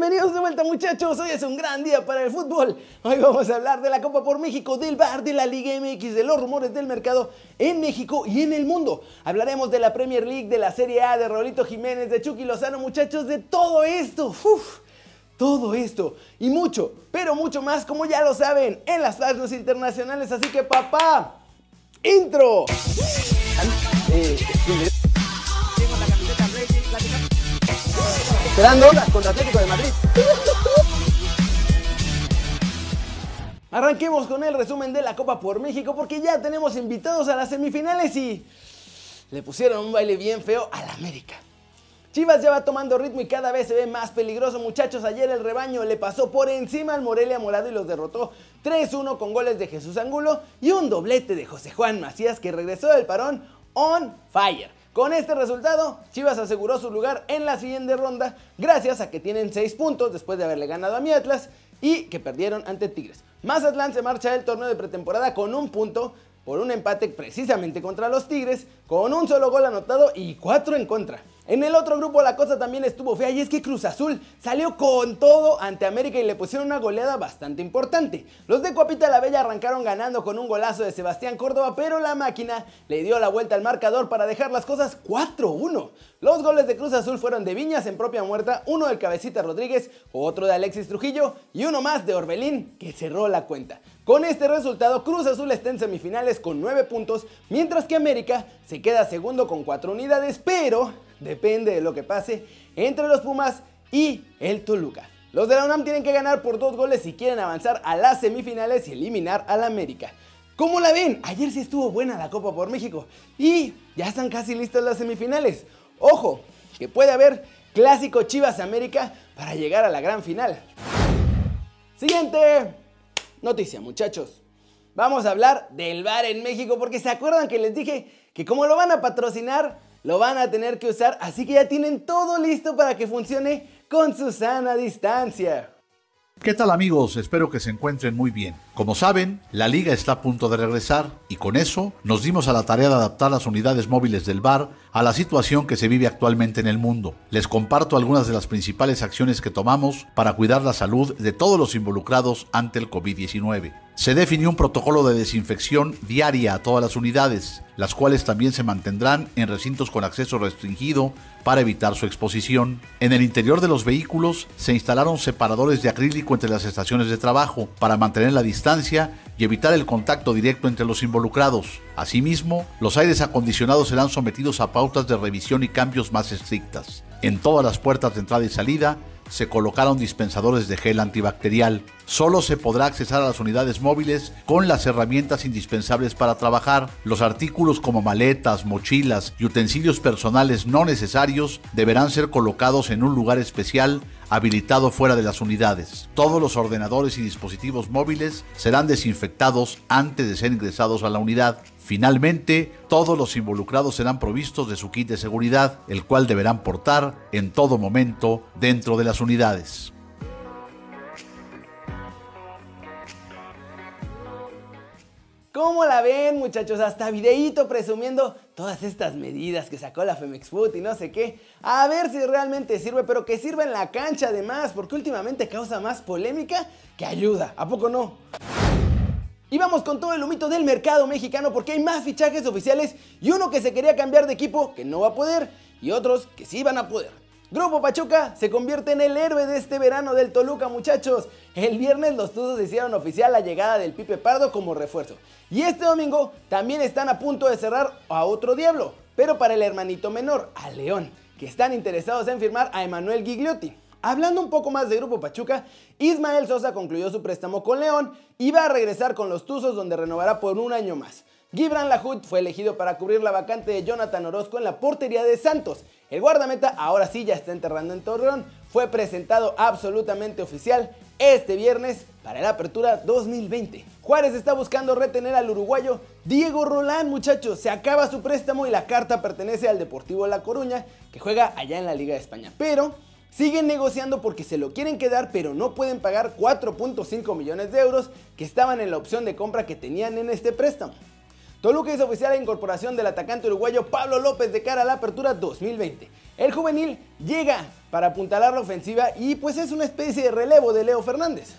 Bienvenidos de vuelta muchachos, hoy es un gran día para el fútbol. Hoy vamos a hablar de la Copa por México, del bar, de la Liga MX, de los rumores del mercado en México y en el mundo. Hablaremos de la Premier League, de la Serie A, de Rolito Jiménez, de Chucky Lozano muchachos, de todo esto. Uf, todo esto y mucho, pero mucho más como ya lo saben en las páginas internacionales. Así que papá, intro. Eh, Esperando contra Atlético de Madrid. Arranquemos con el resumen de la Copa por México porque ya tenemos invitados a las semifinales y le pusieron un baile bien feo a la América. Chivas ya va tomando ritmo y cada vez se ve más peligroso muchachos. Ayer el rebaño le pasó por encima al Morelia Morado y los derrotó 3-1 con goles de Jesús Angulo y un doblete de José Juan Macías que regresó del parón on fire. Con este resultado, Chivas aseguró su lugar en la siguiente ronda gracias a que tienen 6 puntos después de haberle ganado a mi Atlas y que perdieron ante Tigres. Mazatlán se marcha del torneo de pretemporada con un punto por un empate precisamente contra los Tigres, con un solo gol anotado y 4 en contra. En el otro grupo la cosa también estuvo fea y es que Cruz Azul salió con todo ante América y le pusieron una goleada bastante importante. Los de Cuapita la Bella arrancaron ganando con un golazo de Sebastián Córdoba, pero la máquina le dio la vuelta al marcador para dejar las cosas 4-1. Los goles de Cruz Azul fueron de Viñas en propia muerta, uno del Cabecita Rodríguez, otro de Alexis Trujillo y uno más de Orbelín que cerró la cuenta. Con este resultado, Cruz Azul está en semifinales con 9 puntos, mientras que América se queda segundo con 4 unidades, pero depende de lo que pase entre los Pumas y el Toluca. Los de la UNAM tienen que ganar por dos goles si quieren avanzar a las semifinales y eliminar al América. ¿Cómo la ven? Ayer sí estuvo buena la Copa por México y ya están casi listas las semifinales. Ojo, que puede haber clásico Chivas América para llegar a la gran final. Siguiente noticia, muchachos. Vamos a hablar del bar en México porque se acuerdan que les dije que como lo van a patrocinar, lo van a tener que usar, así que ya tienen todo listo para que funcione con su sana distancia. ¿Qué tal amigos? Espero que se encuentren muy bien. Como saben, la liga está a punto de regresar y con eso nos dimos a la tarea de adaptar las unidades móviles del bar a la situación que se vive actualmente en el mundo. Les comparto algunas de las principales acciones que tomamos para cuidar la salud de todos los involucrados ante el COVID-19. Se definió un protocolo de desinfección diaria a todas las unidades, las cuales también se mantendrán en recintos con acceso restringido para evitar su exposición. En el interior de los vehículos se instalaron separadores de acrílico entre las estaciones de trabajo para mantener la distancia y evitar el contacto directo entre los involucrados. Asimismo, los aires acondicionados serán sometidos a pautas de revisión y cambios más estrictas. En todas las puertas de entrada y salida se colocaron dispensadores de gel antibacterial. Solo se podrá accesar a las unidades móviles con las herramientas indispensables para trabajar. Los artículos como maletas, mochilas y utensilios personales no necesarios deberán ser colocados en un lugar especial habilitado fuera de las unidades. Todos los ordenadores y dispositivos móviles serán desinfectados antes de ser ingresados a la unidad. Finalmente, todos los involucrados serán provistos de su kit de seguridad, el cual deberán portar en todo momento dentro de las unidades. ¿Cómo la ven muchachos? Hasta videíto presumiendo todas estas medidas que sacó la Femex Food y no sé qué. A ver si realmente sirve, pero que sirva en la cancha además, porque últimamente causa más polémica que ayuda. ¿A poco no? Y vamos con todo el humito del mercado mexicano porque hay más fichajes oficiales y uno que se quería cambiar de equipo que no va a poder y otros que sí van a poder. Grupo Pachuca se convierte en el héroe de este verano del Toluca, muchachos. El viernes los Tuzos hicieron oficial la llegada del Pipe Pardo como refuerzo. Y este domingo también están a punto de cerrar a otro Diablo, pero para el hermanito menor, a León, que están interesados en firmar a Emanuel Gigliotti. Hablando un poco más de Grupo Pachuca, Ismael Sosa concluyó su préstamo con León y va a regresar con los Tuzos donde renovará por un año más. Gibran Lahoud fue elegido para cubrir la vacante de Jonathan Orozco en la portería de Santos. El guardameta ahora sí ya está enterrando en Torreón. Fue presentado absolutamente oficial este viernes para la apertura 2020. Juárez está buscando retener al uruguayo Diego Rolán, muchachos. Se acaba su préstamo y la carta pertenece al Deportivo La Coruña, que juega allá en la Liga de España. Pero siguen negociando porque se lo quieren quedar, pero no pueden pagar 4.5 millones de euros que estaban en la opción de compra que tenían en este préstamo. Toluca hizo oficial la incorporación del atacante uruguayo Pablo López de cara a la apertura 2020. El juvenil llega para apuntalar la ofensiva y pues es una especie de relevo de Leo Fernández.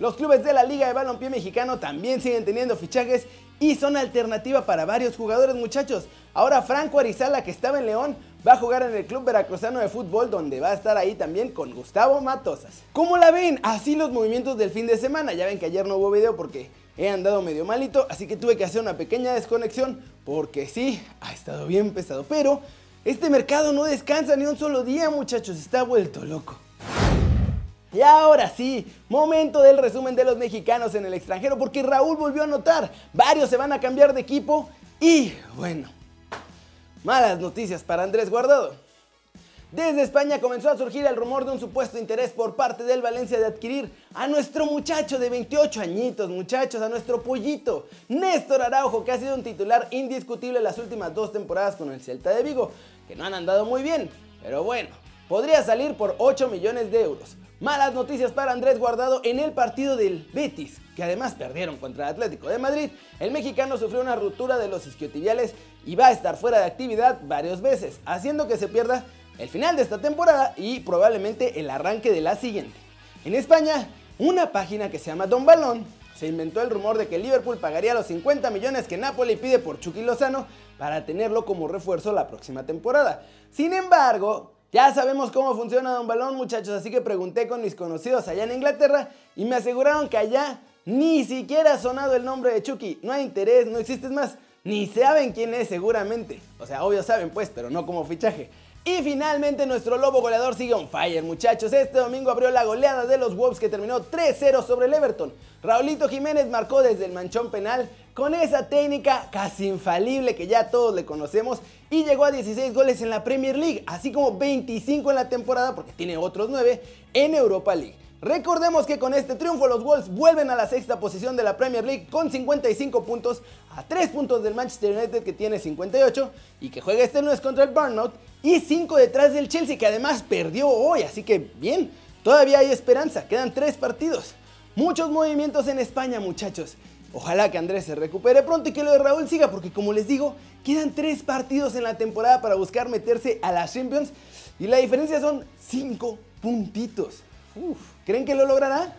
Los clubes de la Liga de Balompié Mexicano también siguen teniendo fichajes y son alternativa para varios jugadores muchachos. Ahora Franco Arizala que estaba en León va a jugar en el Club Veracruzano de Fútbol donde va a estar ahí también con Gustavo Matosas. ¿Cómo la ven? Así los movimientos del fin de semana. Ya ven que ayer no hubo video porque he andado medio malito, así que tuve que hacer una pequeña desconexión porque sí, ha estado bien pesado. Pero este mercado no descansa ni un solo día muchachos, está vuelto loco. Y ahora sí, momento del resumen de los mexicanos en el extranjero porque Raúl volvió a notar, varios se van a cambiar de equipo y bueno, malas noticias para Andrés Guardado. Desde España comenzó a surgir el rumor de un supuesto interés por parte del Valencia de adquirir a nuestro muchacho de 28 añitos, muchachos, a nuestro pollito, Néstor Araujo, que ha sido un titular indiscutible las últimas dos temporadas con el Celta de Vigo, que no han andado muy bien, pero bueno, podría salir por 8 millones de euros. Malas noticias para Andrés Guardado en el partido del Betis, que además perdieron contra el Atlético de Madrid. El mexicano sufrió una ruptura de los isquiotibiales y va a estar fuera de actividad varias veces, haciendo que se pierda el final de esta temporada y probablemente el arranque de la siguiente. En España, una página que se llama Don Balón se inventó el rumor de que Liverpool pagaría los 50 millones que Napoli pide por Chucky Lozano para tenerlo como refuerzo la próxima temporada. Sin embargo, ya sabemos cómo funciona Don Balón, muchachos, así que pregunté con mis conocidos allá en Inglaterra y me aseguraron que allá ni siquiera ha sonado el nombre de Chucky. No hay interés, no existe más. Ni saben quién es seguramente. O sea, obvio saben pues, pero no como fichaje. Y finalmente nuestro lobo goleador sigue on fire, muchachos. Este domingo abrió la goleada de los Wolves que terminó 3-0 sobre el Everton. Raulito Jiménez marcó desde el manchón penal con esa técnica casi infalible que ya todos le conocemos y llegó a 16 goles en la Premier League, así como 25 en la temporada porque tiene otros 9 en Europa League. Recordemos que con este triunfo los Wolves vuelven a la sexta posición de la Premier League con 55 puntos a 3 puntos del Manchester United que tiene 58 y que juega este lunes contra el Burnout y 5 detrás del Chelsea que además perdió hoy, así que bien, todavía hay esperanza, quedan 3 partidos. Muchos movimientos en España muchachos Ojalá que Andrés se recupere pronto y que lo de Raúl siga, porque como les digo, quedan tres partidos en la temporada para buscar meterse a las Champions y la diferencia son cinco puntitos. ¿Creen que lo logrará?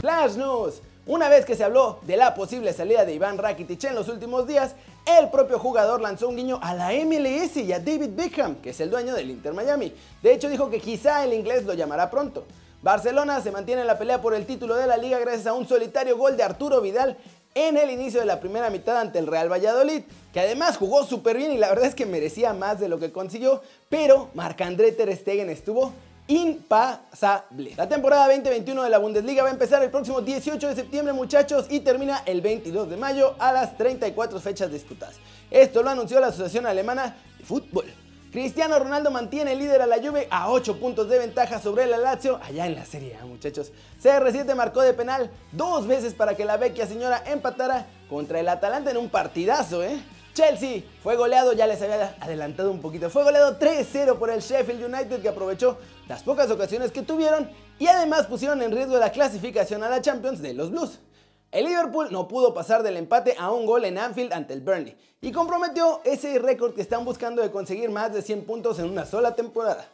Flash News. Una vez que se habló de la posible salida de Iván Rakitic en los últimos días, el propio jugador lanzó un guiño a la MLS y a David Beckham, que es el dueño del Inter Miami. De hecho, dijo que quizá el inglés lo llamará pronto. Barcelona se mantiene en la pelea por el título de la liga gracias a un solitario gol de Arturo Vidal en el inicio de la primera mitad ante el Real Valladolid, que además jugó súper bien y la verdad es que merecía más de lo que consiguió, pero Marc-André Ter Stegen estuvo impasable. La temporada 2021 de la Bundesliga va a empezar el próximo 18 de septiembre, muchachos, y termina el 22 de mayo a las 34 fechas disputadas. Esto lo anunció la Asociación Alemana de Fútbol. Cristiano Ronaldo mantiene líder a la Juve a 8 puntos de ventaja sobre el Lazio allá en la Serie A, muchachos. CR7 marcó de penal dos veces para que la vecchia señora empatara contra el Atalanta en un partidazo, ¿eh? Chelsea fue goleado, ya les había adelantado un poquito, fue goleado 3-0 por el Sheffield United que aprovechó las pocas ocasiones que tuvieron y además pusieron en riesgo la clasificación a la Champions de los Blues. El Liverpool no pudo pasar del empate a un gol en Anfield ante el Burnley y comprometió ese récord que están buscando de conseguir más de 100 puntos en una sola temporada.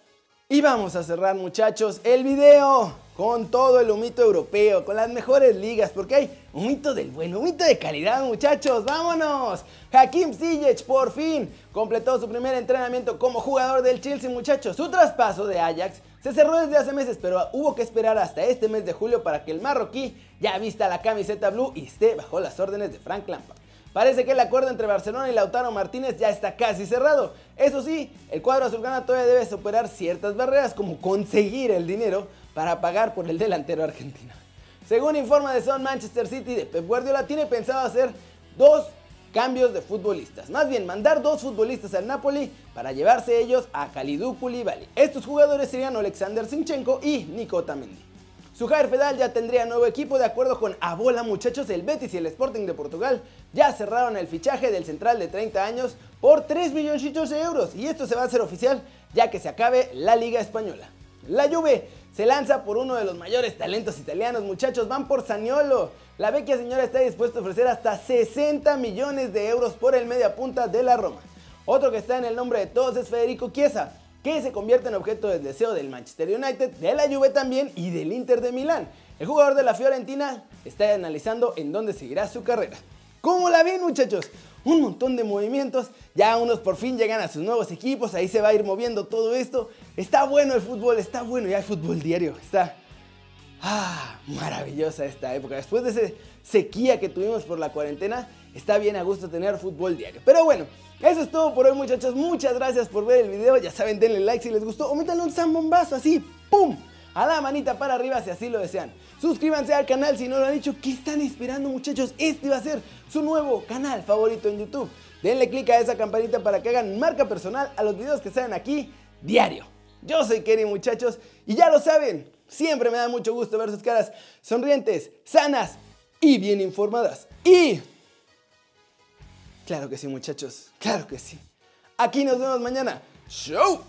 Y vamos a cerrar muchachos el video con todo el humito europeo, con las mejores ligas, porque hay humito del bueno, humito de calidad muchachos, vámonos. Hakim Ziyech por fin completó su primer entrenamiento como jugador del Chelsea muchachos. Su traspaso de Ajax se cerró desde hace meses, pero hubo que esperar hasta este mes de julio para que el marroquí ya vista la camiseta blue y esté bajo las órdenes de Frank Lampard. Parece que el acuerdo entre Barcelona y Lautaro Martínez ya está casi cerrado. Eso sí, el cuadro azulgrana todavía debe superar ciertas barreras como conseguir el dinero para pagar por el delantero argentino. Según informa de Son Manchester City de Pep Guardiola, tiene pensado hacer dos cambios de futbolistas. Más bien, mandar dos futbolistas al Napoli para llevarse ellos a Kalidou Koulibaly. Estos jugadores serían Alexander Sinchenko y Nico Tamendi. Su Javier Fedal ya tendría nuevo equipo de acuerdo con Abola muchachos, el Betis y el Sporting de Portugal ya cerraron el fichaje del central de 30 años por 3 milloncitos de euros y esto se va a hacer oficial ya que se acabe la Liga Española. La Juve se lanza por uno de los mayores talentos italianos, muchachos, van por Saniolo. La vecchia señora está dispuesta a ofrecer hasta 60 millones de euros por el media punta de la Roma. Otro que está en el nombre de todos es Federico Chiesa, que se convierte en objeto del deseo del Manchester United, de la Juve también y del Inter de Milán. El jugador de la Fiorentina está analizando en dónde seguirá su carrera. ¿Cómo la ven muchachos? Un montón de movimientos, ya unos por fin llegan a sus nuevos equipos, ahí se va a ir moviendo todo esto. Está bueno el fútbol, está bueno, ya hay fútbol diario, está Ah, maravillosa esta época. Después de esa sequía que tuvimos por la cuarentena, está bien a gusto tener fútbol diario. Pero bueno, eso es todo por hoy muchachos. Muchas gracias por ver el video. Ya saben, denle like si les gustó o métanle un zambombazo así, ¡pum! A la manita para arriba si así lo desean. Suscríbanse al canal si no lo han dicho. ¿Qué están esperando muchachos? Este va a ser su nuevo canal favorito en YouTube. Denle click a esa campanita para que hagan marca personal a los videos que salen aquí diario. Yo soy Kerry muchachos y ya lo saben, siempre me da mucho gusto ver sus caras sonrientes, sanas y bien informadas. Y... Claro que sí muchachos, claro que sí. Aquí nos vemos mañana. ¡Show!